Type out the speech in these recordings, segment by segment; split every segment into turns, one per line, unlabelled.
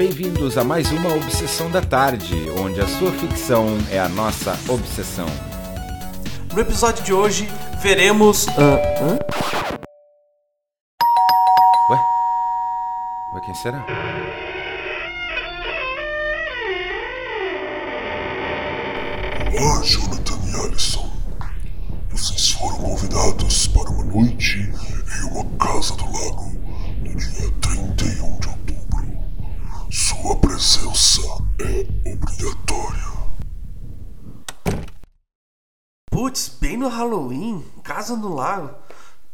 Bem-vindos a mais uma Obsessão da Tarde, onde a sua ficção é a nossa obsessão.
No episódio de hoje, veremos. ah, hã?
Ué? Ué, quem será?
Olá, Jonathan e Alison. Vocês foram convidados para uma noite em uma casa do lago no dia 31 de outubro. Sua presença é obrigatória.
Putz, bem no Halloween, casa no lago.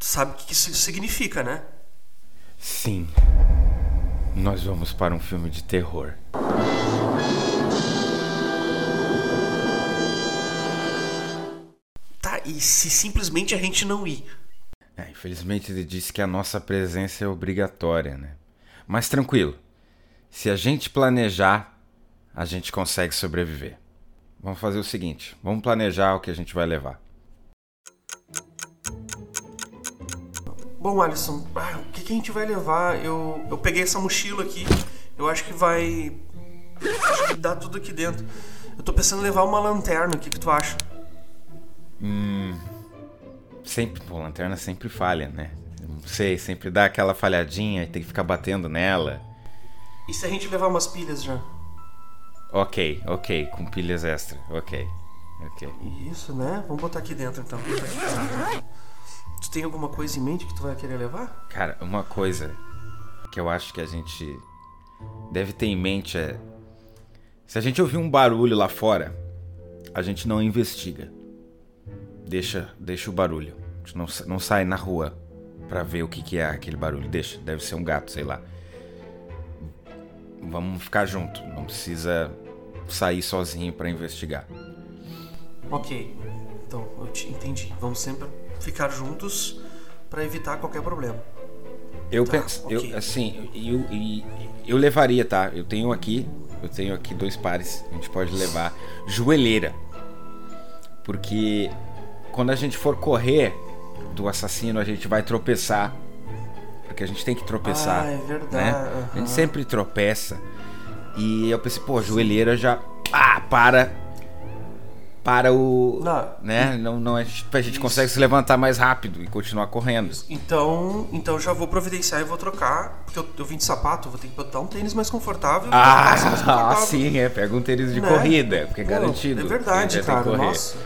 Tu sabe o que isso significa, né?
Sim. Nós vamos para um filme de terror.
Tá, e se simplesmente a gente não ir?
É, infelizmente ele disse que a nossa presença é obrigatória, né? Mas tranquilo. Se a gente planejar, a gente consegue sobreviver. Vamos fazer o seguinte: vamos planejar o que a gente vai levar.
Bom, Alisson, ah, o que, que a gente vai levar? Eu, eu peguei essa mochila aqui. Eu acho que vai. Acho que dá tudo aqui dentro. Eu tô pensando em levar uma lanterna. O que, que tu acha?
Sempre, pô, lanterna sempre falha, né? Não sei, sempre dá aquela falhadinha e tem que ficar batendo nela.
E se a gente levar umas pilhas já?
Ok, ok, com pilhas extra, ok. Ok.
Isso, né? Vamos botar aqui dentro então. Tu tem alguma coisa em mente que tu vai querer levar?
Cara, uma coisa que eu acho que a gente deve ter em mente é. Se a gente ouvir um barulho lá fora, a gente não investiga. Deixa, deixa o barulho. A gente não, não sai na rua pra ver o que, que é aquele barulho. Deixa, deve ser um gato, sei lá. Vamos ficar junto. Não precisa sair sozinho pra investigar.
Ok. Então, eu te entendi. Vamos sempre ficar juntos pra evitar qualquer problema.
Eu
Tá,
penso,
ok.
eu, assim, eu, e- eu levaria, tá? Eu tenho aqui, eu tenho aqui dois pares, a gente pode levar joelheira. Porque quando a gente for correr do assassino, a gente vai tropeçar. Porque a gente tem que tropeçar.
Ah, é verdade,
Né? A
aham.
gente sempre tropeça. E eu pensei, pô, joelheira já ah, para para o,
Não.
né? Não, não a gente, a gente
Isso.
consegue se levantar mais rápido e continuar correndo.
Então, então já vou providenciar e vou trocar. Porque eu, eu vim de sapato, vou ter que botar um tênis mais confortável. calça mais
Ah,
confortável.
sim, é. Pega um tênis de
Né?
corrida, porque é
Pô,
garantido.
É verdade,
ter
cara. Nossa.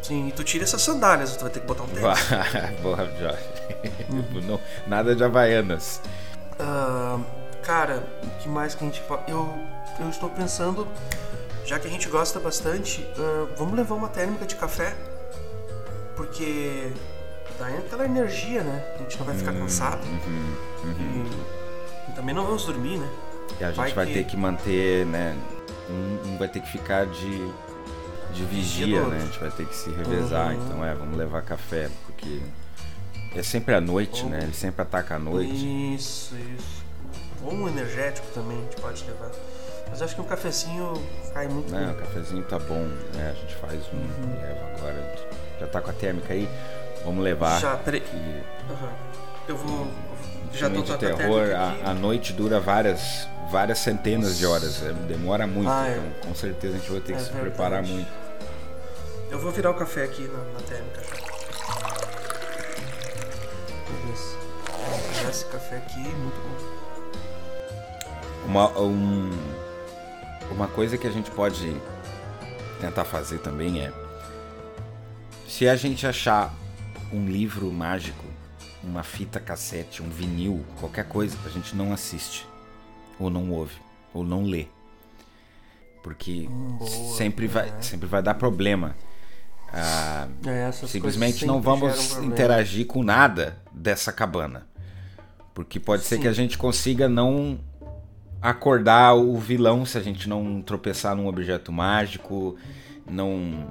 Sim, e tu tira essas sandálias, tu vai ter que botar um tênis.
Boa, Jorge. Não- nada de Havaianas.
Ah, cara, o que mais que a gente pode. Eu, eu estou pensando, já que a gente gosta bastante, ah, vamos levar uma térmica de café. Porque dá aquela energia, né? A gente não vai ficar cansado.
uhum,
E, e também não vamos dormir, né?
E a gente vai,
Vai que-
ter que manter, né? Um, um vai ter que ficar de, de vigia, né? A gente vai ter que se revezar.
Uhum.
Então, é, vamos levar café, porque é sempre à noite, né? Ele sempre ataca à noite.
Isso, isso. Ou um energético também a gente pode levar. Mas acho que um cafecinho cai muito
Né? O
bem.
cafezinho tá bom, né? A gente faz um,
Uhum.
leva agora. Já tá com a térmica aí. Vamos levar.
Já, peraí.
que
Aham. Eu vou. Já
filme
tô
de terror, a, a noite dura várias, várias centenas de horas, é, demora muito,
Ah, é.
então com certeza a gente vai ter que
É
se
verdade.
preparar muito.
Eu vou virar o café aqui na, na térmica já. Beleza. Vou virar esse café aqui, muito bom.
Uma, um- uma coisa que a gente pode tentar fazer também é se a gente achar um livro mágico, uma fita cassete, um vinil, qualquer coisa, a gente não assiste, ou não ouve, ou não lê. Porque
boa,
sempre, vai,
é.
sempre vai dar problema. Ah,
É,
simplesmente não vamos interagir com nada dessa cabana. Porque pode ser
Sim.
que a gente consiga não acordar o vilão se a gente não tropeçar num objeto mágico, não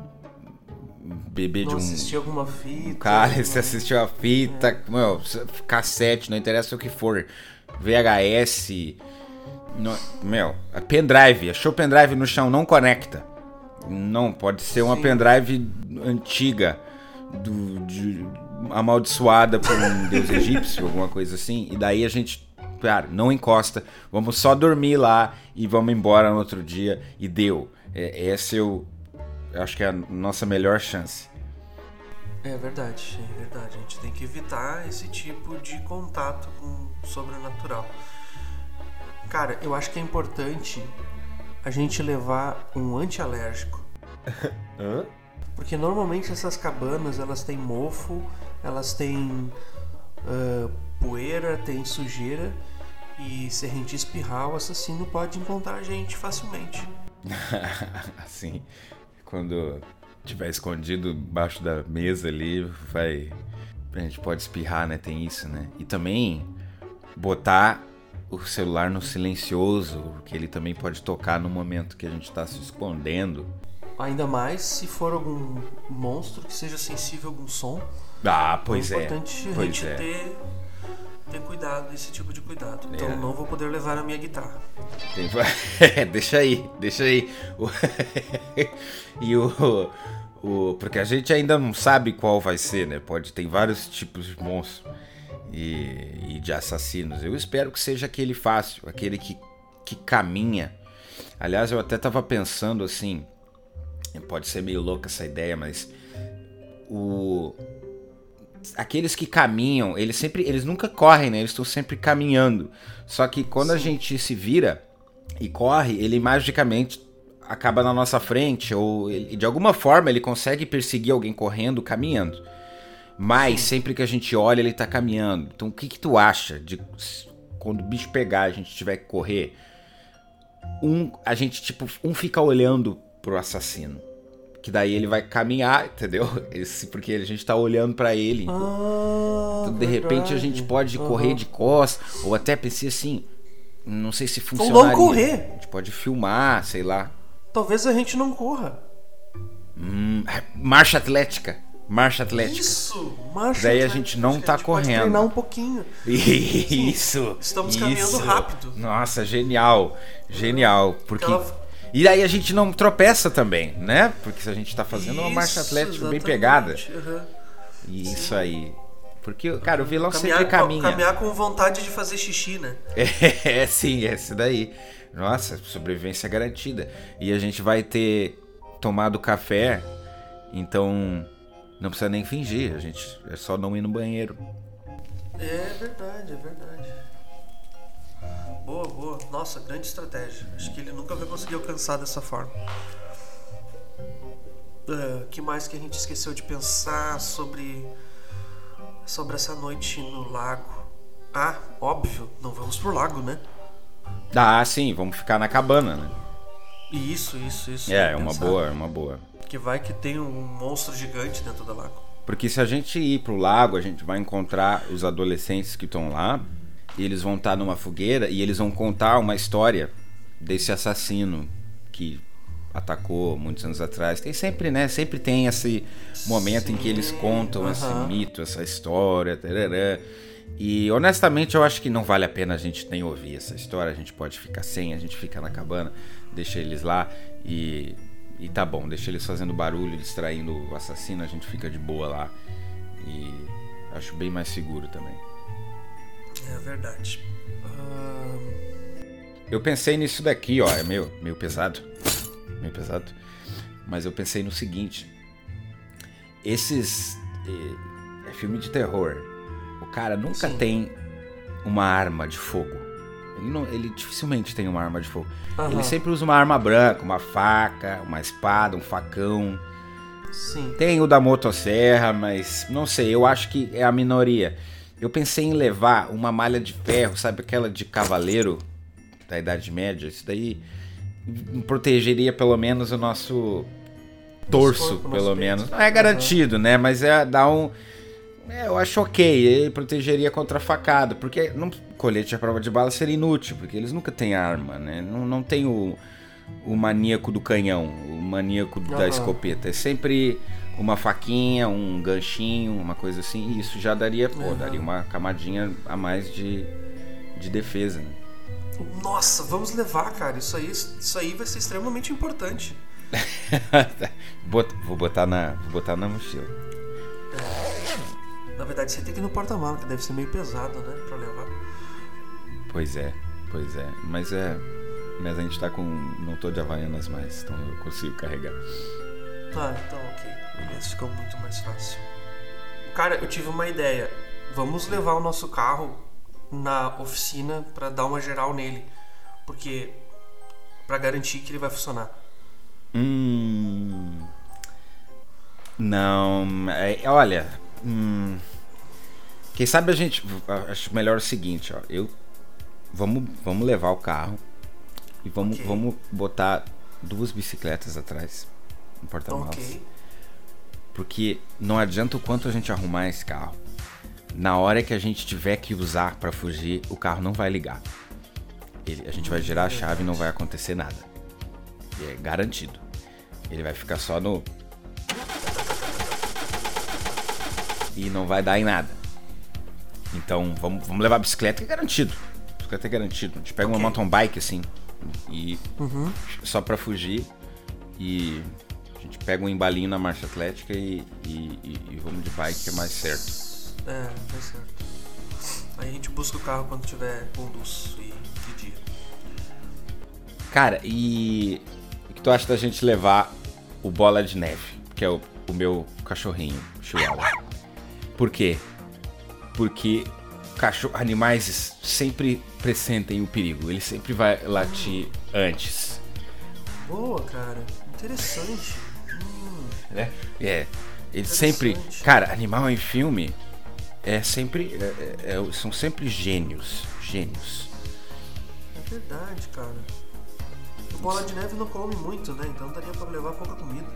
beber
Não
de um
assisti alguma fita.
um cara,
não-
se assistiu a fita, meu, cassete, não interessa o que for, VHS, não- meu, a pendrive, achou pendrive no chão, não conecta. Não, pode ser uma
Sim.
pendrive antiga, do, de- amaldiçoada por um deus egípcio, alguma coisa assim, e daí a gente cara, não encosta, vamos só dormir lá e vamos embora no outro dia e deu. É, esse eu, eu acho que é a nossa melhor chance.
É verdade, é verdade. A gente tem que evitar esse tipo de contato com o sobrenatural. Cara, eu acho que é importante a gente levar um antialérgico.
Hã?
Porque normalmente essas cabanas elas têm mofo, elas têm uh, poeira, tem sujeira e se a gente espirrar, o assassino pode encontrar a gente facilmente.
assim, quando tiver escondido embaixo da mesa ali, vai. A gente pode espirrar, né? Tem isso, né? E também botar o celular no silencioso, que ele também pode tocar no momento que a gente está se escondendo.
Ainda mais se for algum monstro que seja sensível a algum som.
Ah, pois
é.
é.
importante a
Pois
gente
é.
ter, ter cuidado, esse tipo de cuidado. Então
É.
não vou poder levar a minha guitarra.
Tem- deixa aí, deixa aí. E o, o. Porque a gente ainda não sabe qual vai ser, né? Pode ter vários tipos de monstros e, e de assassinos. Eu espero que seja aquele fácil, aquele que, que caminha. Aliás, eu até tava pensando assim. Pode ser meio louca essa ideia, mas. O. Aqueles que caminham, eles sempre. Eles nunca correm, né? Eles estão sempre caminhando. Só que quando a gente se vira e corre, ele magicamente acaba na nossa frente, ou ele- de alguma forma ele consegue perseguir alguém correndo, caminhando. Mas sempre que a gente olha, ele tá caminhando. Então o que, que tu acha de quando o bicho pegar, a gente tiver que correr? Um, a gente, tipo, um fica olhando pro assassino. Que daí ele vai caminhar, entendeu? Esse, porque a gente tá olhando pra ele.
Ah,
Então, de repente a gente pode correr de costas, ou até pensei assim, não sei se funcionaria.
correr.
A gente pode filmar, sei lá.
Talvez a gente não corra.
Hum, marcha atlética. Marcha atlética.
Isso, marcha.
Daí a
atlética.
gente não tá
a gente pode
correndo.
treinar um pouquinho.
Isso.
Estamos
isso.
caminhando rápido.
Nossa, genial. Genial. Porque.
Aquela-
E aí a gente não tropeça também, né? Porque se a gente tá fazendo uma marcha
Isso,
atlética bem
exatamente.
pegada.
Aham.
Isso aí. Porque, cara, o vilão
Caminhar,
sempre caminha.
caminhar com vontade de fazer xixi, né?
É, sim, esse daí. Nossa, sobrevivência garantida. E a gente vai ter tomado café, então não precisa nem fingir, a gente é só não ir no banheiro.
É verdade, é verdade. Boa, boa. Nossa, grande estratégia. Acho que ele nunca vai conseguir alcançar dessa forma. O que mais que a gente esqueceu de pensar sobre sobre essa noite no lago? Ah, óbvio, não vamos pro lago, né?
Ah, sim, vamos ficar na cabana, né?
Isso, isso, isso.
É, é uma boa, é uma boa.
Que vai que tem um monstro gigante dentro do lago.
Porque se a gente ir pro lago, a gente vai encontrar os adolescentes que estão lá, e eles vão estar numa fogueira e eles vão contar uma história desse assassino que atacou muitos anos atrás. Tem sempre, né? Sempre tem esse momento em que eles contam esse
aham.
mito, essa história, tarará. E honestamente eu acho que não vale a pena a gente nem ouvir essa história. A gente pode ficar sem, a gente fica na cabana, deixa eles lá e, e tá bom, deixa eles fazendo barulho, distraindo o assassino, a gente fica de boa lá. E acho bem mais seguro também.
É verdade. Ahn,
Eu pensei nisso daqui, ó, é meio, meio pesado. Meio pesado. Mas eu pensei no seguinte: esses. É, é filme de terror. O cara nunca
Sim.
tem uma arma de fogo. Ele, não, ele dificilmente tem uma arma de fogo.
Aham.
Ele sempre usa uma arma branca, uma faca, uma espada, um facão.
sim.
Tem o da motosserra, mas não sei, eu acho que é a minoria. Eu pensei em levar uma malha de ferro, sabe aquela de cavaleiro da Idade Média? Isso daí protegeria pelo menos o nosso torso,
corpo, nosso
pelo
peito.
menos. Não é garantido, né? Mas é dar um. é, eu acho ok, ele protegeria contra facada, porque não, colete à prova de bala seria inútil, porque eles nunca têm arma, né? Não, não tem o, o maníaco do canhão, o maníaco da
Aham.
escopeta. É sempre uma faquinha, um ganchinho, uma coisa assim, e isso já daria, pô,
Aham.
daria uma camadinha a mais de, de defesa, né?
Nossa, vamos levar, cara. Isso aí, isso aí vai ser extremamente importante.
Vou botar na, vou botar na mochila.
Na verdade, você tem que ir no porta-mala, que deve ser meio pesado, né? Pra levar.
Pois é, pois é. Mas é. Mas a gente tá com. Não tô de Havaianas mais, então eu consigo carregar.
Ah, então ok. Beleza, ficou muito mais fácil. Cara, eu tive uma ideia. Vamos levar o nosso carro na oficina pra dar uma geral nele. Porque. pra garantir que ele vai funcionar.
Hum. Não. é- olha. hum, quem sabe a gente. Acho melhor o seguinte, ó. Eu. Vamos, vamos levar o carro. E vamos,
Ok.
vamos botar duas bicicletas atrás. No porta-malas.
Ok.
Porque não adianta o quanto a gente arrumar esse carro. Na hora que a gente tiver que usar pra fugir, o carro não vai ligar. Ele- a gente vai girar a chave e não vai acontecer nada. É garantido. Ele vai ficar só no. E não vai dar em nada. Então vamos, vamos levar a bicicleta, que é garantido. Bicicleta é garantido. A gente pega uma
Ok.
mountain bike assim. E só pra fugir. E a gente pega um embalinho na marcha atlética e, e- e- e vamos de bike que é mais certo.
É, tá certo. Aí a gente busca o carro quando tiver com luz e de dia.
Cara, e o que tu acha da gente levar o Bola de Neve, que é o, o meu cachorrinho, o Chihuahua? Por quê? Porque cachorro, animais sempre pressentem o perigo, ele sempre vai latir antes.
Boa, cara. Interessante.
Né? É. Ele sempre. Cara, animal em filme é sempre. é- é- é- são sempre gênios. Gênios.
É verdade, cara. O Bola de Neve não come muito, né? Então daria pra levar pouca comida.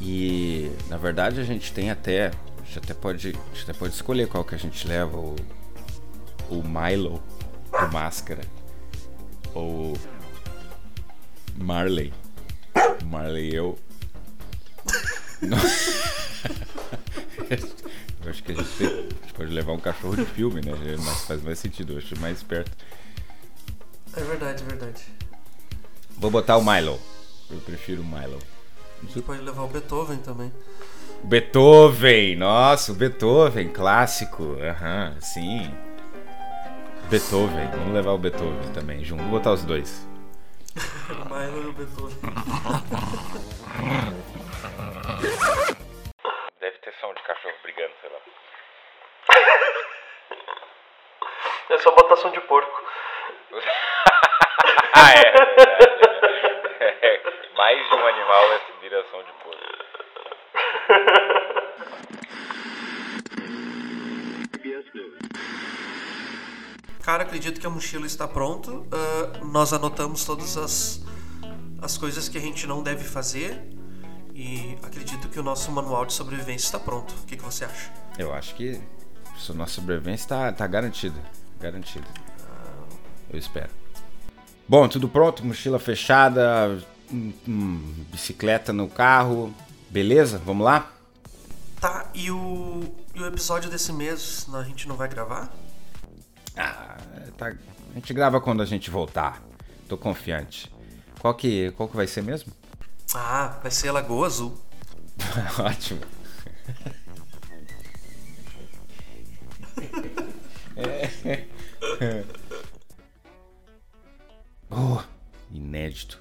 E na verdade a gente tem até. A gente até pode. A gente até pode escolher qual que a gente leva. O, o Milo do Máscara. Ou Marley. Marley eu. Eu acho que a gente, tem- a gente pode levar um cachorro de filme, né? É faz mais sentido, eu acho mais esperto.
É verdade, é verdade.
Vou botar o Milo. Eu prefiro o Milo.
A gente pode levar o Beethoven também.
Beethoven, nossa, o Beethoven, clássico. Aham, sim. Beethoven, vamos levar o Beethoven também junto. Vou botar os dois.
O Milo e o Beethoven.
Deve ter som de cachorro brigando, sei lá.
É só botação de porco.
ah, é. Mais de um animal é direção de porco.
Cara, acredito que a mochila está pronto. Ah, nós anotamos todas as, as coisas que a gente não deve fazer. E acredito que o nosso manual de sobrevivência está pronto. O que, que você acha?
Eu acho que a nossa sobrevivência tá, tá garantida. Garantida. Eu espero. Bom, tudo pronto, mochila fechada, hum, hum, bicicleta no carro. Beleza? Vamos lá?
Tá, e o, e o episódio desse mês a gente não vai gravar?
Ah, tá. A gente grava quando a gente voltar. Tô confiante. Qual que, qual que vai ser mesmo?
Ah, vai ser Lagoa Azul.
Ótimo. é. oh, inédito.